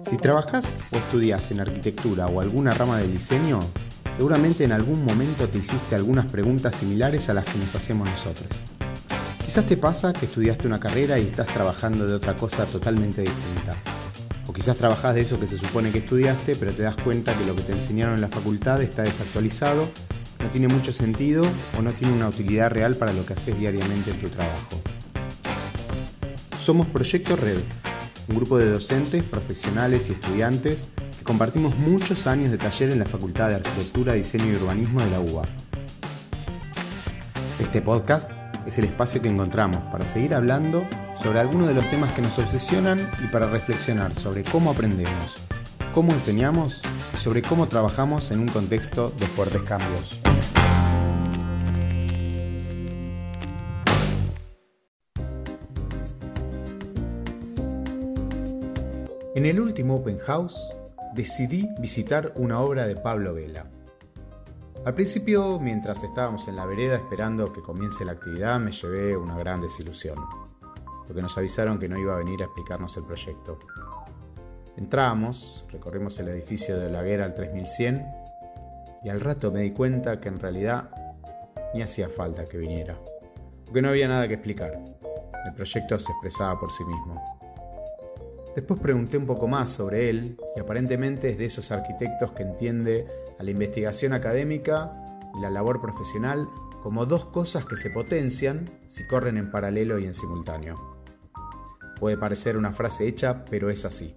Si trabajas o estudias en arquitectura o alguna rama de diseño, seguramente en algún momento te hiciste algunas preguntas similares a las que nos hacemos nosotros. Quizás te pasa que estudiaste una carrera y estás trabajando de otra cosa totalmente distinta. O quizás trabajas de eso que se supone que estudiaste, pero te das cuenta que lo que te enseñaron en la facultad está desactualizado, no tiene mucho sentido o no tiene una utilidad real para lo que haces diariamente en tu trabajo. Somos Proyecto Red, un grupo de docentes, profesionales y estudiantes que compartimos muchos años de taller en la Facultad de Arquitectura, Diseño y Urbanismo de la UBA. Este podcast es el espacio que encontramos para seguir hablando sobre algunos de los temas que nos obsesionan y para reflexionar sobre cómo aprendemos, cómo enseñamos y sobre cómo trabajamos en un contexto de fuertes cambios. En el último Open House decidí visitar una obra de Pablo Vela. Al principio, mientras estábamos en la vereda esperando que comience la actividad, me llevé una gran desilusión, porque nos avisaron que no iba a venir a explicarnos el proyecto. Entramos, recorrimos el edificio de la Guerra al 3100 y al rato me di cuenta que en realidad ni hacía falta que viniera, porque no había nada que explicar. El proyecto se expresaba por sí mismo. Después pregunté un poco más sobre él y aparentemente es de esos arquitectos que entiende a la investigación académica y la labor profesional como dos cosas que se potencian si corren en paralelo y en simultáneo. Puede parecer una frase hecha, pero es así.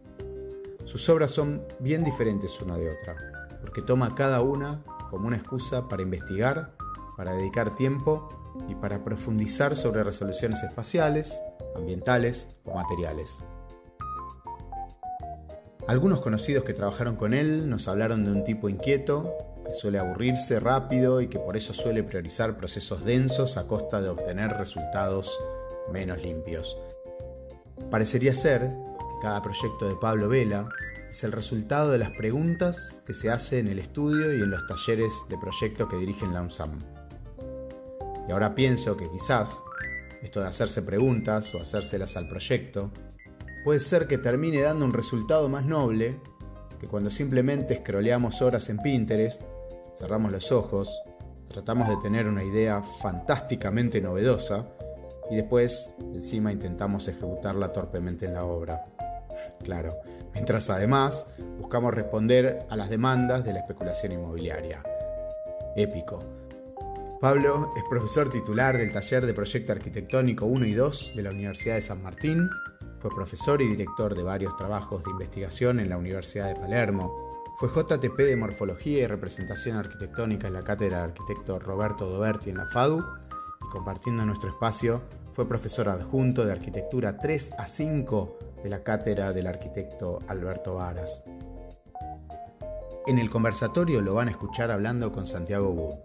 Sus obras son bien diferentes una de otra, porque toma cada una como una excusa para investigar, para dedicar tiempo y para profundizar sobre resoluciones espaciales, ambientales o materiales. Algunos conocidos que trabajaron con él nos hablaron de un tipo inquieto, que suele aburrirse rápido y que por eso suele priorizar procesos densos a costa de obtener resultados menos limpios. Parecería ser que cada proyecto de Pablo Vela es el resultado de las preguntas que se hace en el estudio y en los talleres de proyecto que dirigen la UNSAM. Y ahora pienso que quizás esto de hacerse preguntas o hacérselas al proyecto puede ser que termine dando un resultado más noble que cuando simplemente scrolleamos horas en Pinterest, cerramos los ojos, tratamos de tener una idea fantásticamente novedosa y después encima intentamos ejecutarla torpemente en la obra. Claro, mientras además buscamos responder a las demandas de la especulación inmobiliaria. Épico. Pablo es profesor titular del taller de Proyecto Arquitectónico 1 y 2 de la Universidad de San Martín fue profesor y director de varios trabajos de investigación en la Universidad de Palermo. Fue JTP de Morfología y Representación Arquitectónica en la cátedra de arquitecto Roberto Doberti en la FADU y compartiendo nuestro espacio fue profesor adjunto de Arquitectura 3 a 5 de la cátedra del arquitecto Alberto Varas. En el conversatorio lo van a escuchar hablando con Santiago Wood,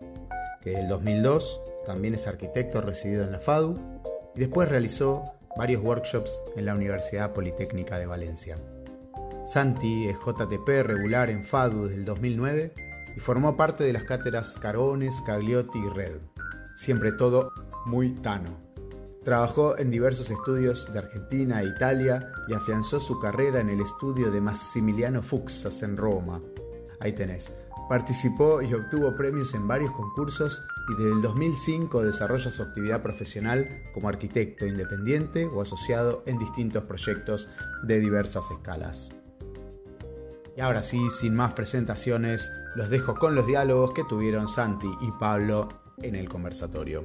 que desde el 2002 también es arquitecto residido en la FADU y después realizó varios workshops en la Universidad Politécnica de Valencia. Santi es JTP regular en FADU desde el 2009 y formó parte de las cátedras Carones, Cagliotti y Red. Siempre todo muy tano. Trabajó en diversos estudios de Argentina e Italia y afianzó su carrera en el estudio de Massimiliano Fuxas en Roma. Ahí tenés, Participó y obtuvo premios en varios concursos y desde el 2005 desarrolla su actividad profesional como arquitecto independiente o asociado en distintos proyectos de diversas escalas. Y ahora sí, sin más presentaciones, los dejo con los diálogos que tuvieron Santi y Pablo en el conversatorio.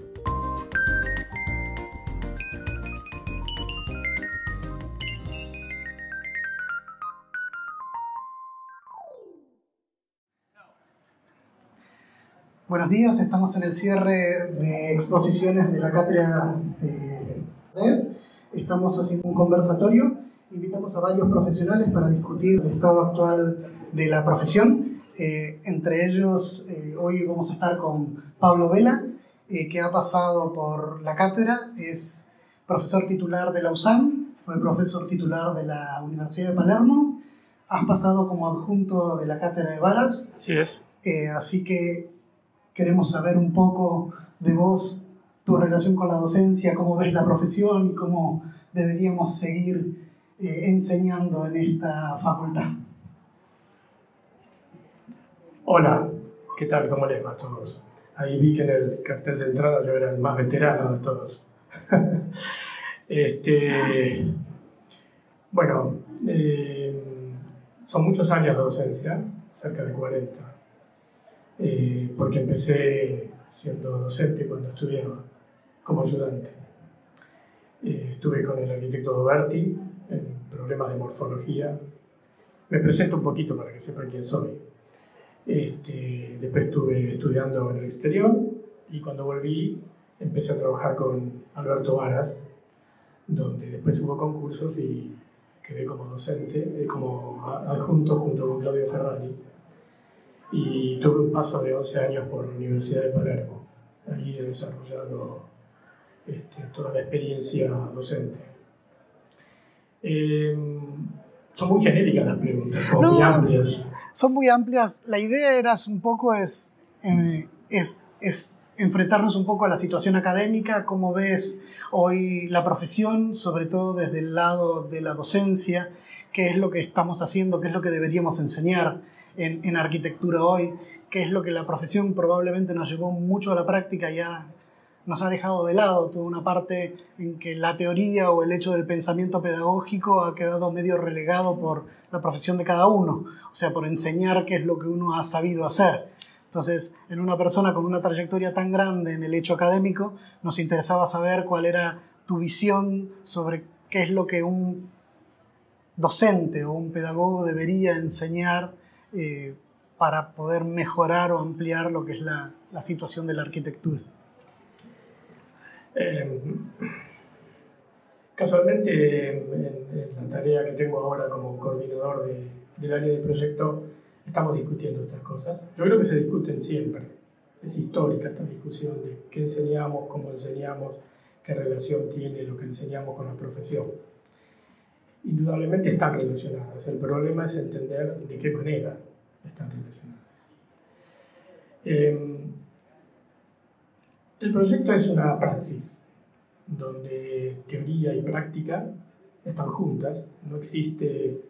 Buenos días, estamos en el cierre de exposiciones de la cátedra de Red. Estamos haciendo un conversatorio. Invitamos a varios profesionales para discutir el estado actual de la profesión. Eh, entre ellos, eh, hoy vamos a estar con Pablo Vela, eh, que ha pasado por la cátedra, es profesor titular de la USAM, fue profesor titular de la Universidad de Palermo, has pasado como adjunto de la cátedra de Varas. Sí es. así que Queremos saber un poco de vos, tu relación con la docencia, cómo ves la profesión y cómo deberíamos seguir eh, enseñando en esta facultad? Hola, ¿qué tal? ¿Cómo les va a todos? Ahí vi que en el cartel de entrada yo era el más veterano de todos. este, bueno, eh, son muchos años de docencia, cerca de 40, eh, porque empecé siendo docente cuando estudiaba como ayudante. Eh, estuve con el arquitecto Doberti en problemas de morfología. Me presento un poquito para que sepan quién soy. Este, después estuve estudiando en el exterior y cuando volví empecé a trabajar con Alberto Varas, donde después hubo concursos y quedé como docente, eh, como adjunto junto con Claudio Ferrari. Y tuve un paso de 11 años por la Universidad de Palermo. Ahí he desarrollado este, toda la experiencia docente. Eh, son muy genéricas las preguntas, muy amplias son muy amplias. La idea era un poco es, eh, es, es enfrentarnos un poco a la situación académica, cómo ves hoy la profesión, sobre todo desde el lado de la docencia, qué es lo que estamos haciendo, qué es lo que deberíamos enseñar en, en arquitectura hoy, qué es lo que la profesión probablemente nos llevó mucho a la práctica ya nos ha dejado de lado toda una parte en que la teoría o el hecho del pensamiento pedagógico ha quedado medio relegado por la profesión de cada uno, o sea, por enseñar qué es lo que uno ha sabido hacer. Entonces, en una persona con una trayectoria tan grande en el hecho académico, nos interesaba saber cuál era tu visión sobre qué es lo que un docente o un pedagogo debería enseñar eh, para poder mejorar o ampliar lo que es la, situación de la arquitectura. Eh, Casualmente, en, la tarea que tengo ahora como coordinador del área de proyecto, estamos discutiendo estas cosas. Yo creo que se discuten siempre. Es histórica esta discusión de qué enseñamos, cómo enseñamos, qué relación tiene lo que enseñamos con la profesión. Indudablemente están relacionadas. El problema es entender de qué manera están relacionadas. Em, el proyecto es una praxis donde teoría y práctica están juntas, no existe,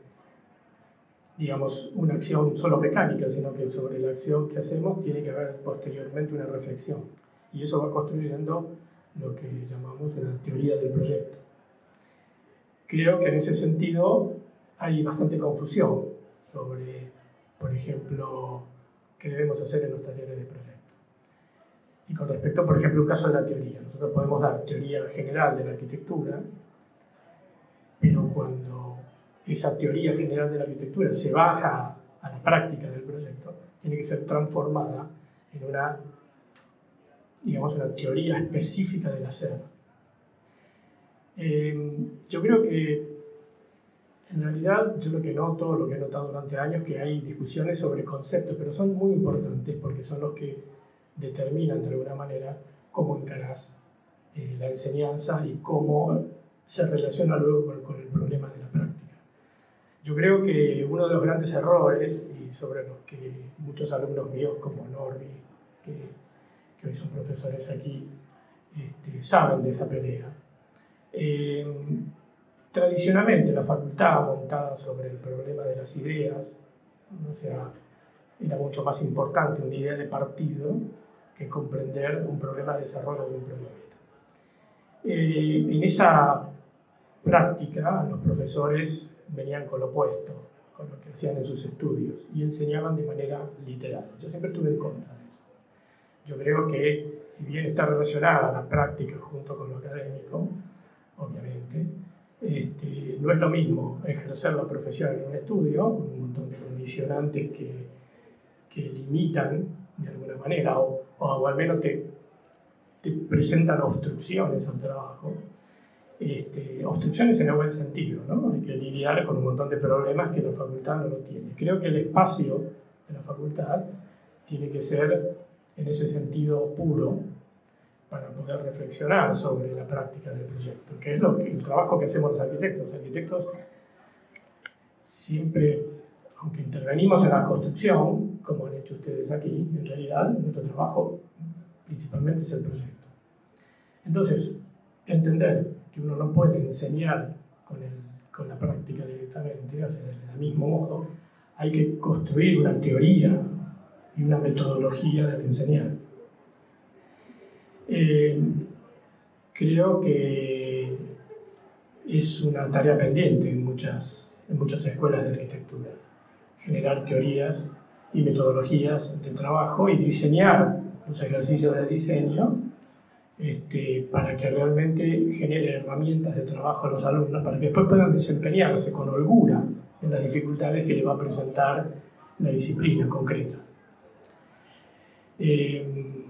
digamos, una acción solo mecánica, sino que sobre la acción que hacemos tiene que haber posteriormente una reflexión. Y eso va construyendo lo que llamamos una teoría del proyecto. Creo que en ese sentido hay bastante confusión sobre, por ejemplo, qué debemos hacer en los talleres de proyecto. Y con respecto, por ejemplo, un caso de la teoría, nosotros podemos dar teoría general de la arquitectura, pero cuando esa teoría general de la arquitectura se baja a la práctica del proyecto, tiene que ser transformada en una, digamos, una teoría específica del hacer. Eh, yo creo que en realidad yo lo que noto, lo que he notado durante años, que hay discusiones sobre conceptos, pero son muy importantes porque son los que determinan de alguna manera cómo encarás eh, la enseñanza y cómo se relaciona luego con, el problema de la práctica. Yo creo que uno de los grandes errores, y sobre los que muchos alumnos míos como Norby, que, hoy son profesores aquí, este, saben de esa pelea. Eh, tradicionalmente la facultad montada sobre el problema de las ideas, o sea, era mucho más importante una idea de partido que comprender un problema de desarrollo de un proyecto. Eh, en esa práctica, los profesores venían con lo opuesto, con lo que hacían en sus estudios, y enseñaban de manera literal. Yo siempre estuve en contra de eso. Yo creo que, si bien está relacionada la práctica junto con lo académico, obviamente, este, no es lo mismo ejercer la profesión en un estudio, con un montón de condicionantes que, que limitan de alguna manera, o, o al menos te, te, presentan obstrucciones al trabajo. Este, obstrucciones en el buen sentido, ¿no? Hay que lidiar con un montón de problemas que la facultad no lo tiene. Creo que el espacio de la facultad tiene que ser en ese sentido puro para poder reflexionar sobre la práctica del proyecto, que es lo que, el trabajo que hacemos los arquitectos. Los arquitectos siempre, aunque intervenimos en la construcción, como han hecho ustedes aquí, en realidad nuestro trabajo principalmente es el proyecto. Entonces, entender que uno no puede enseñar con, el, con la práctica directamente, o sea, del mismo modo, hay que construir una teoría y una metodología del enseñar. Eh, creo que es una tarea pendiente en muchas, en muchas escuelas de arquitectura, generar teorías y metodologías de trabajo y diseñar los ejercicios de diseño este, para que realmente genere herramientas de trabajo a los alumnos, para que después puedan desempeñarse con holgura en las dificultades que le va a presentar la disciplina concreta. Eh,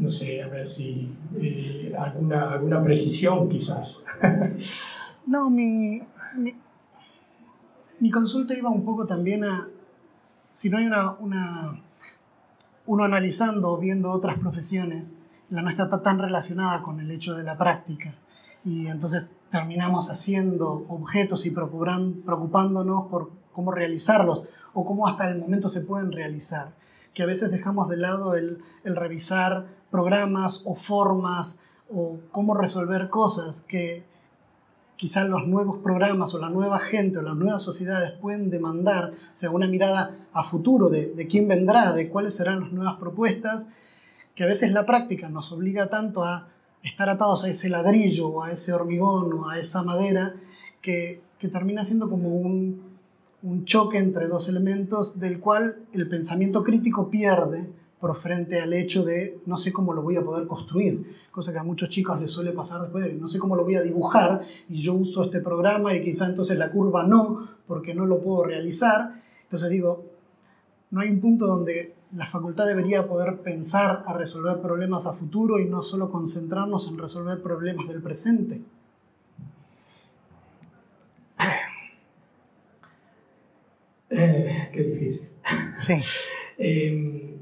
no sé, a ver si eh, alguna, alguna precisión quizás. no, mi, mi, mi, consulta iba un poco también a, si no hay una, una uno analizando viendo otras profesiones, la nuestra está tan relacionada con el hecho de la práctica y entonces terminamos haciendo objetos y preocupándonos por cómo realizarlos o cómo hasta el momento se pueden realizar, que a veces dejamos de lado el, el revisar programas o formas o cómo resolver cosas que quizás los nuevos programas o la nueva gente o las nuevas sociedades pueden demandar, o sea, una mirada a futuro de, de quién vendrá, de cuáles serán las nuevas propuestas, que a veces la práctica nos obliga tanto a estar atados a ese ladrillo o a ese hormigón o a esa madera que, que termina siendo como un, un choque entre dos elementos del cual el pensamiento crítico pierde por frente al hecho de no sé cómo lo voy a poder construir, cosa que a muchos chicos les suele pasar después de no sé cómo lo voy a dibujar y yo uso este programa y quizá entonces la curva no, porque no lo puedo realizar. Entonces digo, no hay un punto donde la facultad debería poder pensar a resolver problemas a futuro y no solo concentrarnos en resolver problemas del presente. Eh, qué difícil. Sí. eh,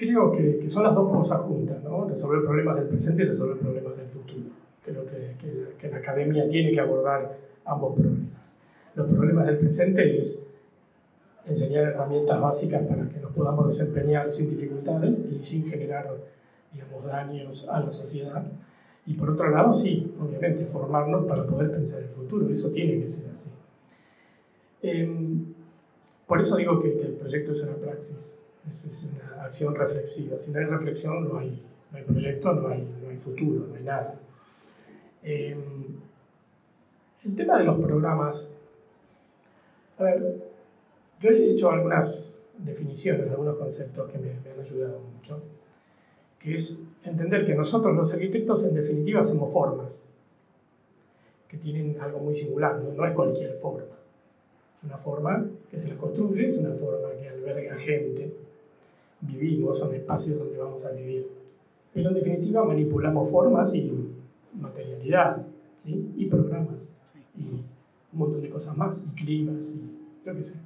creo que, que, son las dos cosas juntas, ¿no? resolver problemas del presente y resolver problemas del futuro. Creo que, que, que, la academia tiene que abordar ambos problemas. Los problemas del presente es enseñar herramientas básicas para que nos podamos desempeñar sin dificultades y sin generar digamos, daños a la sociedad. Y por otro lado, sí, obviamente, formarnos para poder pensar el futuro. Eso tiene que ser así. Eh, por eso digo que, que el proyecto es una praxis es una acción reflexiva. Si no hay reflexión, no hay, no hay proyecto, no hay, no hay futuro, no hay nada. Eh, el tema de los programas. A ver, yo he hecho algunas definiciones, algunos conceptos que me, me han ayudado mucho, que es entender que nosotros los arquitectos en definitiva hacemos formas, que tienen algo muy singular, no, no es cualquier forma. Es una forma que se la construye, es una forma que alberga gente, vivimos, son espacios donde vamos a vivir. Pero en definitiva manipulamos formas y materialidad, ¿sí? y programas, y un montón de cosas más, y climas, y yo qué sé.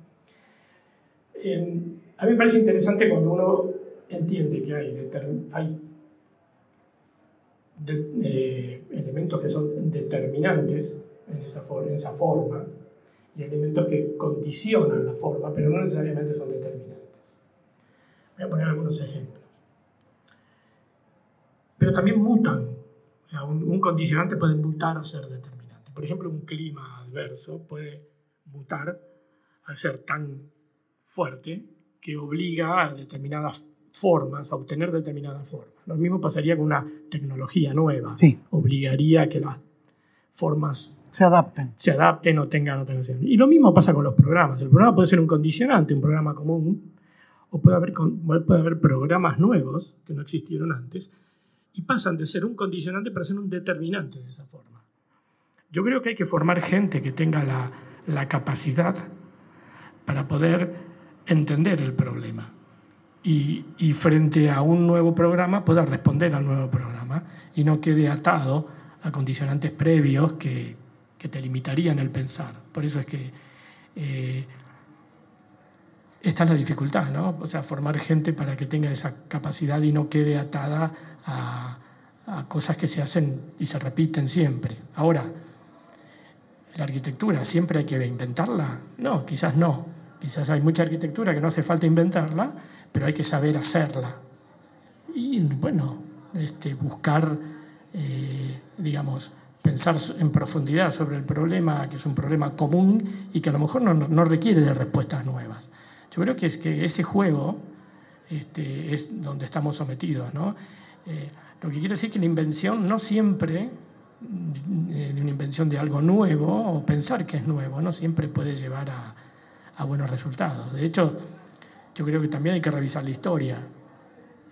Eh, a mí me parece interesante cuando uno entiende que hay, hay de, eh, elementos que son determinantes en esa, en esa forma y elementos que condicionan la forma, pero no necesariamente son determinantes. Voy a poner algunos ejemplos. Pero también mutan. O sea, un, un, condicionante puede mutar a ser determinante. Por ejemplo, un clima adverso puede mutar al ser tan fuerte que obliga a determinadas formas, a obtener determinadas formas. Lo mismo pasaría con una tecnología nueva. Sí. Obligaría a que las formas se adapten. Se adapten o tengan otra Y lo mismo pasa con los programas. El programa puede ser un condicionante, un programa común, o puede haber, programas nuevos que no existieron antes y pasan de ser un condicionante para ser un determinante de esa forma. Yo creo que hay que formar gente que tenga la, capacidad para poder entender el problema y, frente a un nuevo programa poder responder al nuevo programa y no quede atado a condicionantes previos que, que te limitarían el pensar. Por eso es que eh, esta es la dificultad, ¿no? O sea, formar gente para que tenga esa capacidad y no quede atada a, cosas que se hacen y se repiten siempre. Ahora, ¿la arquitectura siempre hay que inventarla? No, quizás no. Quizás hay mucha arquitectura que no hace falta inventarla, pero hay que saber hacerla. Y bueno, este, buscar eh, digamos, pensar en profundidad sobre el problema, que es un problema común y que a lo mejor no, requiere de respuestas nuevas. Yo creo que es que ese juego este, es donde estamos sometidos. ¿no? Eh, lo que quiero decir es que la invención no siempre, eh, una invención de algo nuevo o pensar que es nuevo, no siempre puede llevar a, buenos resultados. De hecho, yo creo que también hay que revisar la historia.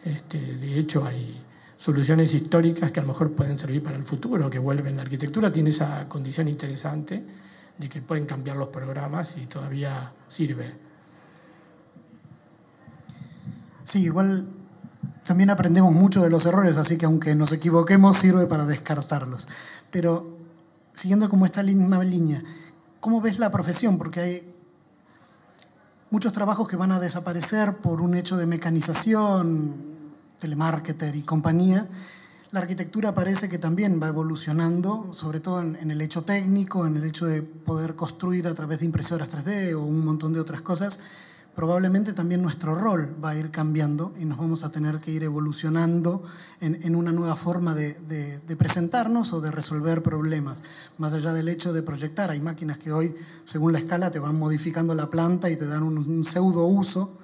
Este, de hecho, hay soluciones históricas que a lo mejor pueden servir para el futuro, que vuelven. La arquitectura tiene esa condición interesante de que pueden cambiar los programas y todavía sirve. Sí, igual también aprendemos mucho de los errores, así que aunque nos equivoquemos, sirve para descartarlos. Pero siguiendo como esta misma línea, ¿cómo ves la profesión? Porque hay muchos trabajos que van a desaparecer por un hecho de mecanización, telemarketer y compañía. La arquitectura parece que también va evolucionando, sobre todo en, el hecho técnico, en el hecho de poder construir a través de impresoras 3D o un montón de otras cosas probablemente también nuestro rol va a ir cambiando y nos vamos a tener que ir evolucionando en, una nueva forma de, presentarnos o de resolver problemas. Más allá del hecho de proyectar, hay máquinas que hoy, según la escala, te van modificando la planta y te dan un, pseudo uso.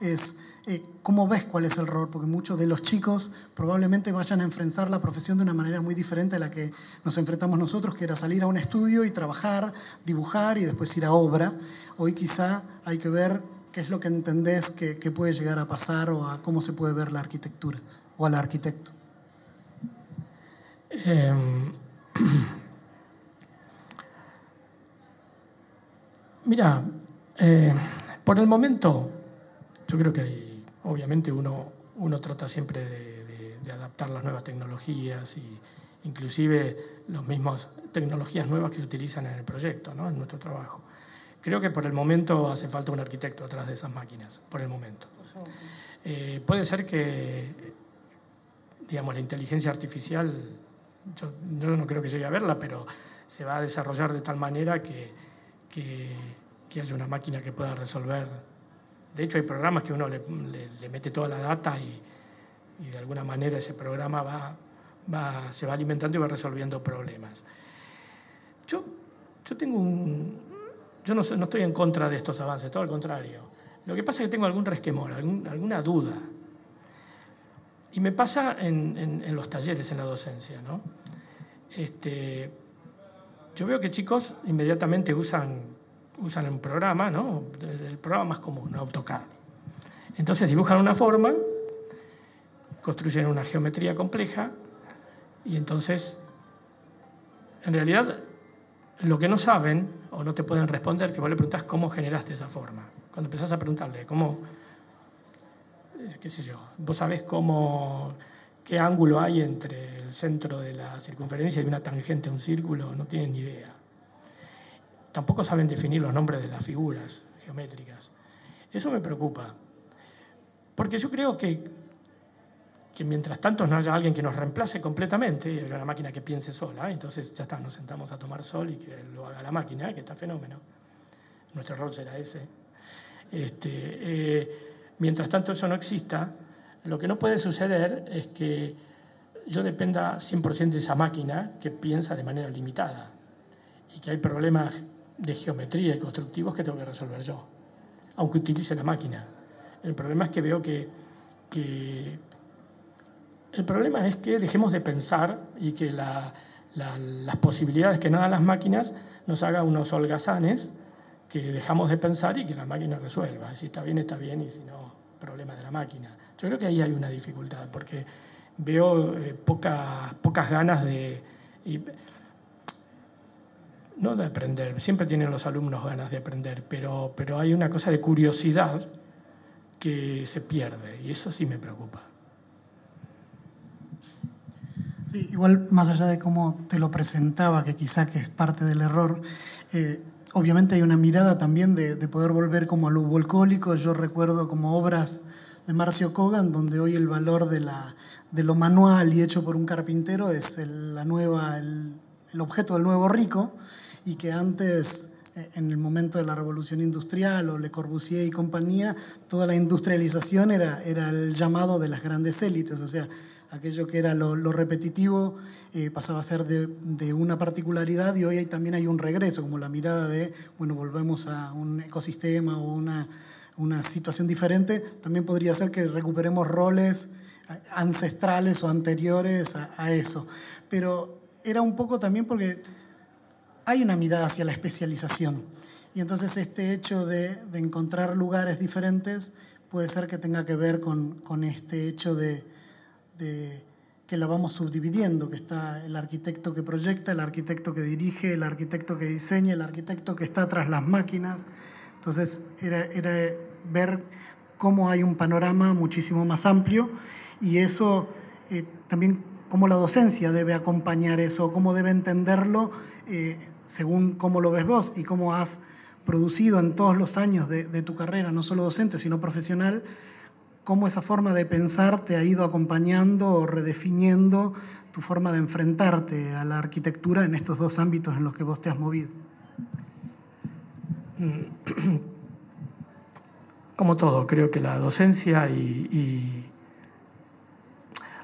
Es eh, cómo ves cuál es el rol, porque muchos de los chicos probablemente vayan a enfrentar la profesión de una manera muy diferente a la que nos enfrentamos nosotros, que era salir a un estudio y trabajar, dibujar y después ir a obra. Hoy quizá hay que ver ¿Qué es lo que entendés que, puede llegar a pasar o a cómo se puede ver la arquitectura o al arquitecto? Em, mira, eh, por el momento, yo creo que obviamente uno, uno trata siempre de, adaptar las nuevas tecnologías y inclusive las mismas tecnologías nuevas que se utilizan en el proyecto, ¿no? en nuestro trabajo. Creo que por el momento hace falta un arquitecto atrás de esas máquinas, por el momento. Eh, puede ser que, digamos, la inteligencia artificial, yo, no creo que llegue a verla, pero se va a desarrollar de tal manera que, que, haya una máquina que pueda resolver. De hecho, hay programas que uno le, mete toda la data y, y, de alguna manera ese programa va, va, se va alimentando y va resolviendo problemas. Yo, yo tengo un, yo no, estoy en contra de estos avances, todo al contrario. Lo que pasa es que tengo algún resquemor, alguna duda. Y me pasa en, los talleres, en la docencia. ¿no? Este, yo veo que chicos inmediatamente usan, usan un programa, ¿no? el programa más común, AutoCAD. Entonces dibujan una forma, construyen una geometría compleja y entonces, en realidad, lo que no saben o no te pueden responder, que vos le preguntás cómo generaste esa forma. Cuando empezás a preguntarle cómo, eh, qué sé yo, vos sabés cómo, qué ángulo hay entre el centro de la circunferencia y una tangente a un círculo, no tienen ni idea. Tampoco saben definir los nombres de las figuras geométricas. Eso me preocupa, porque yo creo que que mientras tanto no haya alguien que nos reemplace completamente, y haya una máquina que piense sola, entonces ya está, nos sentamos a tomar sol y que lo haga la máquina, que está fenómeno. Nuestro rol será ese. Este, eh, mientras tanto eso no exista, lo que no puede suceder es que yo dependa 100% de esa máquina que piensa de manera limitada y que hay problemas de geometría y constructivos que tengo que resolver yo, aunque utilice la máquina. El problema es que veo que, que el problema es que dejemos de pensar y que las posibilidades que nos dan las máquinas nos haga unos holgazanes que dejamos de pensar y que la máquina resuelva. Si está bien, está bien, y si no, problema de la máquina. Yo creo que ahí hay una dificultad, porque veo eh, pocas ganas de... no de aprender, siempre tienen los alumnos ganas de aprender, pero, pero hay una cosa de curiosidad que se pierde, y eso sí me preocupa igual más allá de cómo te lo presentaba, que quizá que es parte del error, eh, obviamente hay una mirada también de, poder volver como a lo volcólico. Yo recuerdo como obras de Marcio Kogan, donde hoy el valor de, la, de lo manual y hecho por un carpintero es el, la nueva, el, objeto del nuevo rico, y que antes eh, en el momento de la revolución industrial o Le Corbusier y compañía, toda la industrialización era, era el llamado de las grandes élites, o sea, aquello que era lo, repetitivo eh, pasaba a ser de, una particularidad y hoy también hay un regreso, como la mirada de, bueno, volvemos a un ecosistema o una, una situación diferente, también podría ser que recuperemos roles ancestrales o anteriores a, eso. Pero era un poco también porque hay una mirada hacia la especialización. Y entonces este hecho de, encontrar lugares diferentes puede ser que tenga que ver con, con este hecho de, de, que la vamos subdividiendo, que está el arquitecto que proyecta, el arquitecto que dirige, el arquitecto que diseña, el arquitecto que está tras las máquinas. Entonces era, era ver cómo hay un panorama muchísimo más amplio y eso eh, también cómo la docencia debe acompañar eso, cómo debe entenderlo eh, según cómo lo ves vos y cómo has producido en todos los años de, tu carrera, no solo docente, sino profesional, cómo esa forma de pensar te ha ido acompañando o redefiniendo tu forma de enfrentarte a la arquitectura en estos dos ámbitos en los que vos te has movido. Como todo, creo que la docencia y,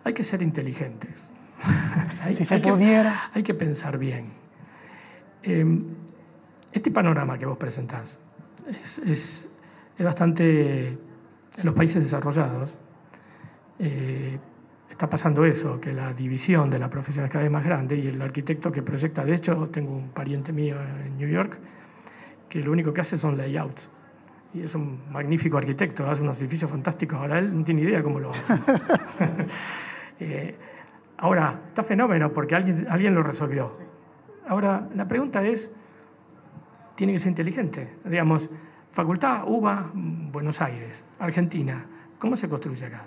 hay que ser inteligentes. si se pudiera. hay que pensar bien. Em, este panorama que vos presentás es, bastante, en los países desarrollados, eh, está pasando eso, que la división de la profesión es cada vez más grande y el arquitecto que proyecta, de hecho, tengo un pariente mío en New York, que lo único que hace son layouts. Y es un magnífico arquitecto, hace unos edificios fantásticos. Ahora él no tiene idea cómo lo hace. Eh, ahora, está fenómeno porque alguien, alguien lo resolvió. Ahora, la pregunta es, tiene que ser inteligente. Digamos, Facultad UBA, Buenos Aires, Argentina. ¿Cómo se construye acá?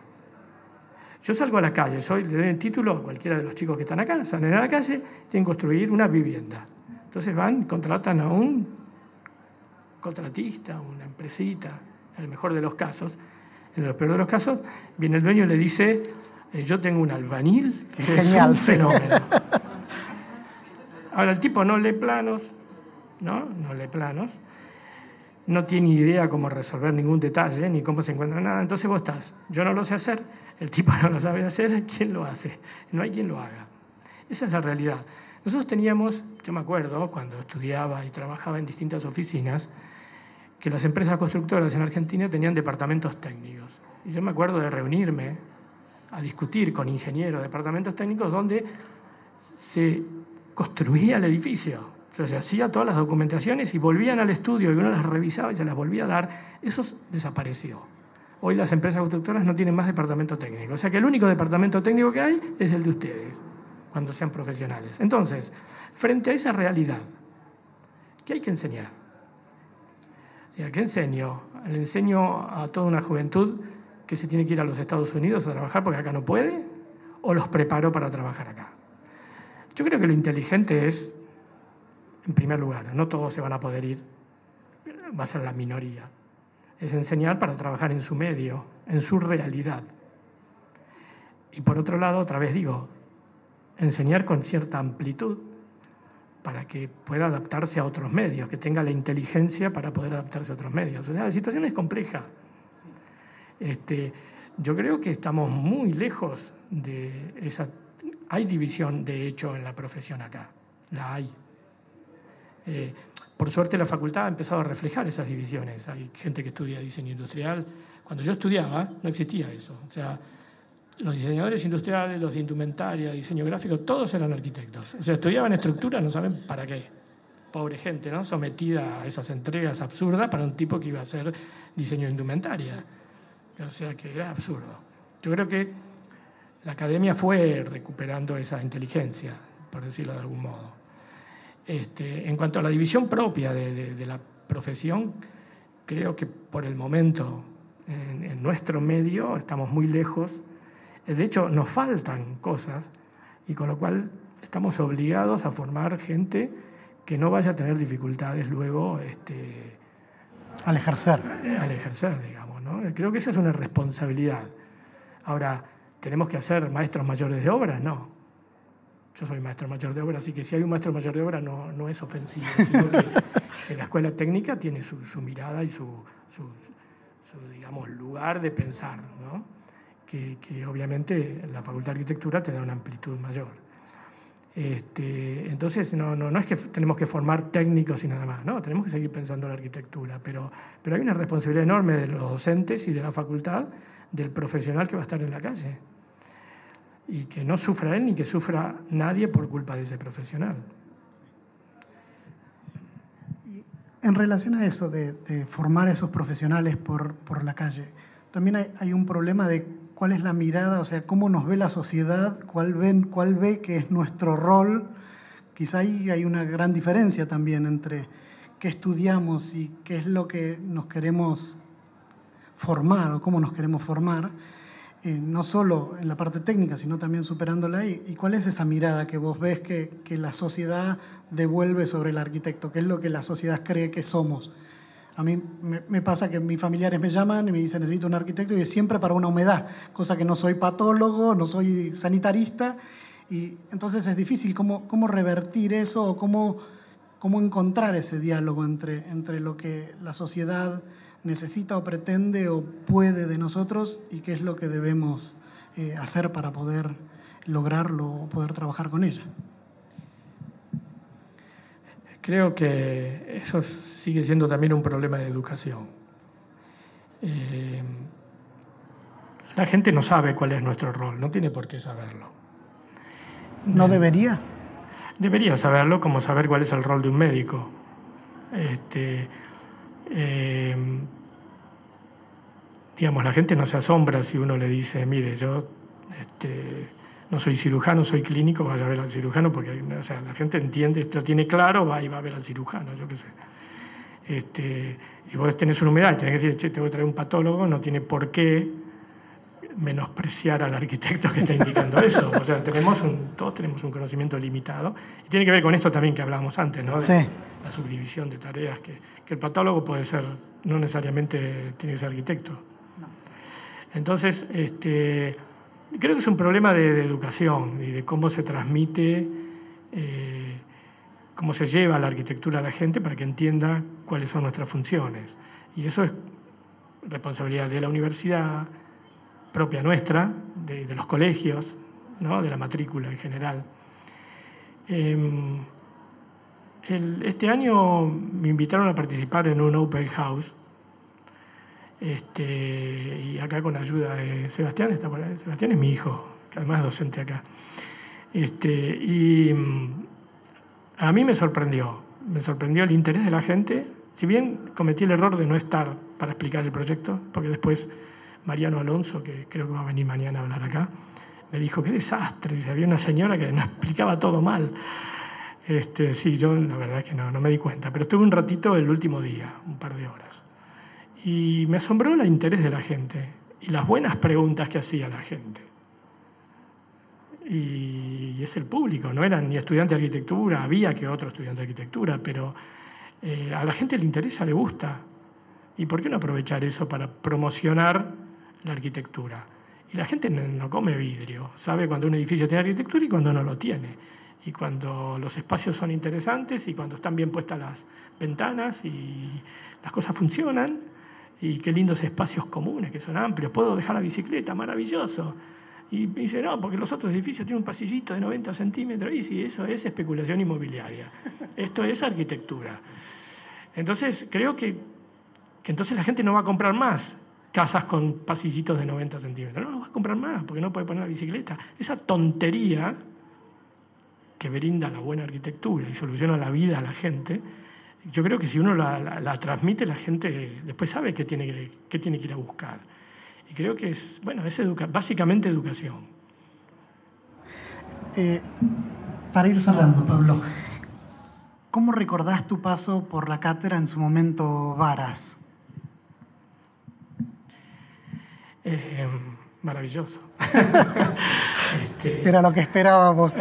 Yo salgo a la calle, soy, le doy el título a cualquiera de los chicos que están acá, salen a la calle, tienen que construir una vivienda. Entonces van, contratan a un contratista, una empresita, en el mejor de los casos. En el peor de los casos, viene el dueño y le dice, eh, yo tengo un albañil que Genial, es un fenómeno. Ahora, el tipo no lee planos, ¿no? No lee planos, no tiene idea cómo resolver ningún detalle, ni cómo se encuentra nada. Entonces vos estás, yo no lo sé hacer, el tipo no lo sabe hacer, ¿quién lo hace? No hay quien lo haga. Esa es la realidad. Nosotros teníamos, yo me acuerdo, cuando estudiaba y trabajaba en distintas oficinas, que las empresas constructoras en Argentina tenían departamentos técnicos. Y yo me acuerdo de reunirme a discutir con ingenieros de departamentos técnicos donde se construía el edificio se hacía todas las documentaciones y volvían al estudio y uno las revisaba y se las volvía a dar. Eso desapareció. Hoy las empresas constructoras no tienen más departamento técnico. O sea que el único departamento técnico que hay es el de ustedes, cuando sean profesionales. Entonces, frente a esa realidad, ¿qué hay que enseñar? ¿Qué enseño? Le enseño a toda una juventud que se tiene que ir a los Estados Unidos a trabajar porque acá no puede, o los preparo para trabajar acá. Yo creo que lo inteligente es en primer lugar. No todos se van a poder ir, va a ser la minoría. Es enseñar para trabajar en su medio, en su realidad. Y por otro lado, otra vez digo, enseñar con cierta amplitud para que pueda adaptarse a otros medios, que tenga la inteligencia para poder adaptarse a otros medios. O sea, la situación es compleja. Este, yo creo que estamos muy lejos de esa... Hay división, de hecho, en la profesión acá. La hay. Eh, por suerte la facultad ha empezado a reflejar esas divisiones. Hay gente que estudia diseño industrial. Cuando yo estudiaba no existía eso. O sea, los diseñadores industriales, los de indumentaria, diseño gráfico, todos eran arquitectos. O sea, estudiaban estructura, no saben para qué. Pobre gente, ¿no? Sometida a esas entregas absurdas para un tipo que iba a hacer diseño de indumentaria. O sea, que era absurdo. Yo creo que la academia fue recuperando esa inteligencia, por decirlo de algún modo. Este, en cuanto a la división propia de, la profesión, creo que por el momento en, nuestro medio estamos muy lejos. De hecho, nos faltan cosas y con lo cual estamos obligados a formar gente que no vaya a tener dificultades luego este, al ejercer. Al ejercer, digamos. ¿no? Creo que esa es una responsabilidad. Ahora, ¿tenemos que hacer maestros mayores de obra? No yo soy maestro mayor de obra, así que si hay un maestro mayor de obra no, no es ofensivo, sino que, la escuela técnica tiene su, mirada y su, digamos, lugar de pensar, ¿no? que, obviamente la Facultad de Arquitectura te da una amplitud mayor. Este, entonces, no, no, no, es que tenemos que formar técnicos y nada más, no, tenemos que seguir pensando en la arquitectura, pero, pero hay una responsabilidad enorme de los docentes y de la facultad, del profesional que va a estar en la calle. Y que no sufra él ni que sufra nadie por culpa de ese profesional. En relación a eso de, formar esos profesionales por, por la calle, también hay, hay, un problema de cuál es la mirada, o sea, cómo nos ve la sociedad, cuál, ven, cuál ve que es nuestro rol. Quizá ahí hay una gran diferencia también entre qué estudiamos y qué es lo que nos queremos formar o cómo nos queremos formar. Eh, no solo en la parte técnica, sino también superándola. ¿Y, cuál es esa mirada que vos ves que, la sociedad devuelve sobre el arquitecto? ¿Qué es lo que la sociedad cree que somos? A mí me, me, pasa que mis familiares me llaman y me dicen necesito un arquitecto y es siempre para una humedad, cosa que no soy patólogo, no soy sanitarista. Y entonces es difícil cómo, cómo revertir eso o cómo, cómo encontrar ese diálogo entre, entre lo que la sociedad necesita o pretende o puede de nosotros y qué es lo que debemos eh, hacer para poder lograrlo o poder trabajar con ella. Creo que eso sigue siendo también un problema de educación. Eh, la gente no sabe cuál es nuestro rol, no tiene por qué saberlo. ¿No debería? Debería saberlo como saber cuál es el rol de un médico. Este, eh, digamos, la gente no se asombra si uno le dice, mire, yo este, no soy cirujano, soy clínico, vaya a ver al cirujano, porque o sea, la gente entiende, esto tiene claro, va y va a ver al cirujano, yo qué sé. Este, y vos tenés una humedad tenés que decir, che, te voy a traer un patólogo, no tiene por qué menospreciar al arquitecto que está indicando eso. O sea, tenemos un, todos tenemos un conocimiento limitado. Y tiene que ver con esto también que hablábamos antes, ¿no? De la subdivisión de tareas, que, que, el patólogo puede ser, no necesariamente tiene que ser arquitecto. Entonces, este, creo que es un problema de, educación y de cómo se transmite, eh, cómo se lleva la arquitectura a la gente para que entienda cuáles son nuestras funciones. Y eso es responsabilidad de la universidad, propia nuestra, de, los colegios, ¿no? de la matrícula en general. Em, este año me invitaron a participar en un open house este, y acá con ayuda de Sebastián, está. Sebastián es mi hijo, que además es docente acá. Este, y mm, a mí me sorprendió, me sorprendió el interés de la gente. Si bien cometí el error de no estar para explicar el proyecto, porque después Mariano Alonso, que creo que va a venir mañana a hablar acá, me dijo, qué desastre, había una señora que nos explicaba todo mal. Este, sí, yo la verdad es que no, no me di cuenta, pero estuve un ratito el último día, un par de horas. Y me asombró el interés de la gente y las buenas preguntas que hacía la gente. Y, es el público, no eran ni estudiantes de arquitectura, había que otro estudiante de arquitectura, pero eh, a la gente le interesa, le gusta. ¿Y por qué no aprovechar eso para promocionar la arquitectura? Y la gente no, come vidrio, sabe cuando un edificio tiene arquitectura y cuando no lo tiene. Y cuando los espacios son interesantes y cuando están bien puestas las ventanas y las cosas funcionan, y qué lindos espacios comunes, que son amplios, puedo dejar la bicicleta, maravilloso. Y dice, no, porque los otros edificios tienen un pasillito de 90 centímetros, y sí, eso es especulación inmobiliaria, esto es arquitectura. Entonces, creo que, que entonces la gente no va a comprar más casas con pasillitos de 90 centímetros, no, no va a comprar más, porque no puede poner la bicicleta. Esa tontería que brinda la buena arquitectura y soluciona la vida a la gente, yo creo que si uno la, transmite, la gente después sabe qué tiene, qué tiene que ir a buscar. Y creo que es, bueno, es básicamente educación. Eh, para ir cerrando, Pablo, ¿cómo recordás tu paso por la cátedra en su momento Varas? Eh, maravilloso. Este, Era lo que esperábamos.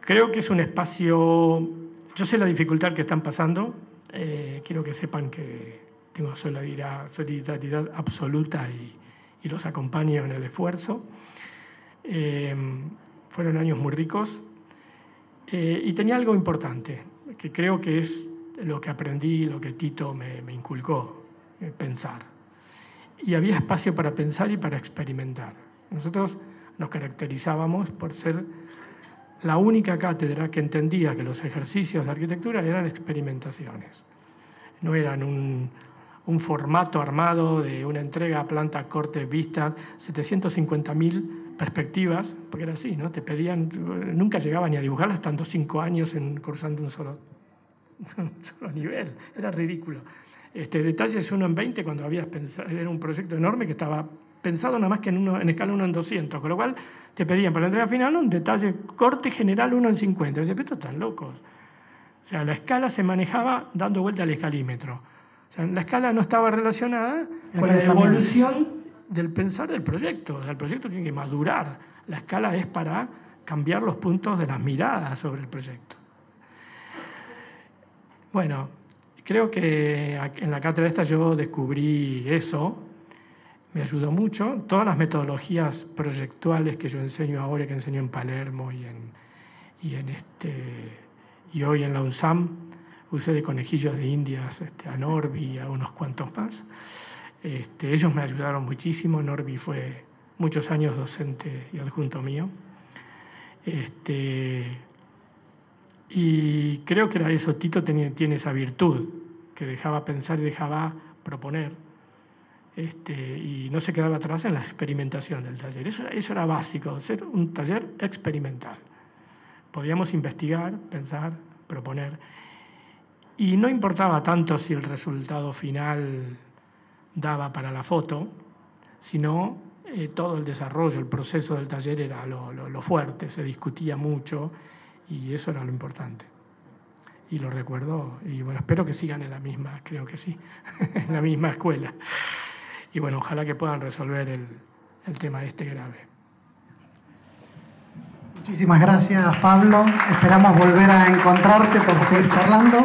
Creo que es un espacio yo sé la dificultad que están pasando. Eh, quiero que sepan que tengo solidaridad, solidaridad absoluta y, los acompaño en el esfuerzo. Eh, fueron años muy ricos. Eh, y tenía algo importante, que creo que es lo que aprendí, lo que Tito me, me inculcó, pensar. Y había espacio para pensar y para experimentar. Nosotros nos caracterizábamos por ser la única cátedra que entendía que los ejercicios de arquitectura eran experimentaciones. No eran un, formato armado de una entrega, planta, corte, vista, 750.000 perspectivas, porque era así, ¿no? Te pedían, nunca llegaba ni a dibujarlas, estando cinco años en, cursando un solo nivel, era ridículo. Este, detalles 1 en 20 cuando habías pensado, era un proyecto enorme que estaba pensado nada más que en, uno, en escala 1 en 200, con lo cual te pedían para la entrega final un detalle corte general 1 en 50. Y pero estos están locos. O sea, la escala se manejaba dando vuelta al escalímetro. O sea, la escala no estaba relacionada con la evolución del pensar del proyecto. O sea, el proyecto tiene que madurar. La escala es para cambiar los puntos de las miradas sobre el proyecto. Bueno, Creo que en la cátedra esta yo descubrí eso, me ayudó mucho. Todas las metodologías proyectuales que yo enseño ahora, que enseño en Palermo y, en, y, este, hoy en la UNSAM, usé de conejillos de indias este, a Norby y a unos cuantos más. Este, ellos me ayudaron muchísimo. Norby fue muchos años docente y adjunto mío. Este, y creo que era eso, Tito tenía, tiene esa virtud, que dejaba pensar y dejaba proponer, este, y no se quedaba atrás en la experimentación del taller. Eso, eso era básico, ser un taller experimental. Podíamos investigar, pensar, proponer, y no importaba tanto si el resultado final daba para la foto, sino eh, todo el desarrollo, el proceso del taller era lo, lo fuerte, se discutía mucho y eso era lo importante. Y lo recuerdo, y bueno, espero que sigan en la misma, creo que sí, en la misma escuela. Y bueno, ojalá que puedan resolver el, el tema este grave. Muchísimas gracias, Pablo. Esperamos volver a encontrarte para seguir charlando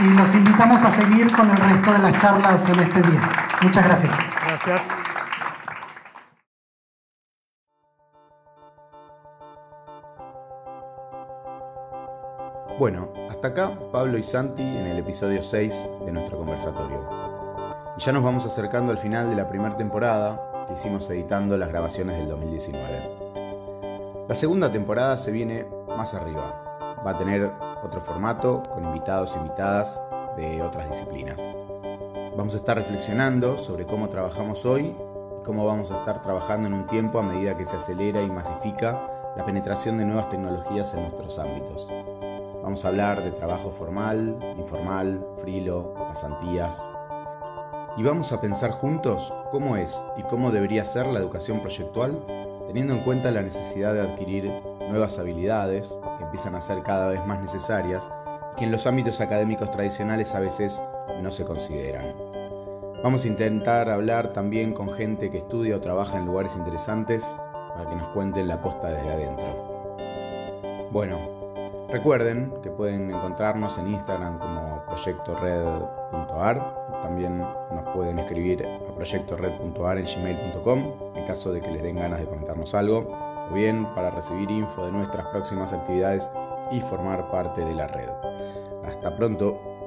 y los invitamos a seguir con el resto de las charlas en este día. Muchas gracias. Gracias. Bueno, hasta acá Pablo y Santi en el episodio 6 de nuestro conversatorio. Ya nos vamos acercando al final de la primera temporada que hicimos editando las grabaciones del 2019. La segunda temporada se viene más arriba. Va a tener otro formato con invitados e invitadas de otras disciplinas. Vamos a estar reflexionando sobre cómo trabajamos hoy y cómo vamos a estar trabajando en un tiempo a medida que se acelera y masifica la penetración de nuevas tecnologías en nuestros ámbitos. Vamos a hablar de trabajo formal, informal, frilo, pasantías. Y vamos a pensar juntos cómo es y cómo debería ser la educación proyectual, teniendo en cuenta la necesidad de adquirir nuevas habilidades que empiezan a ser cada vez más necesarias y que en los ámbitos académicos tradicionales a veces no se consideran. Vamos a intentar hablar también con gente que estudia o trabaja en lugares interesantes para que nos cuenten la posta desde adentro. Bueno, Recuerden que pueden encontrarnos en Instagram como proyectored.ar. También nos pueden escribir a proyectored.ar en gmail.com en caso de que les den ganas de comentarnos algo o bien para recibir info de nuestras próximas actividades y formar parte de la red. Hasta pronto.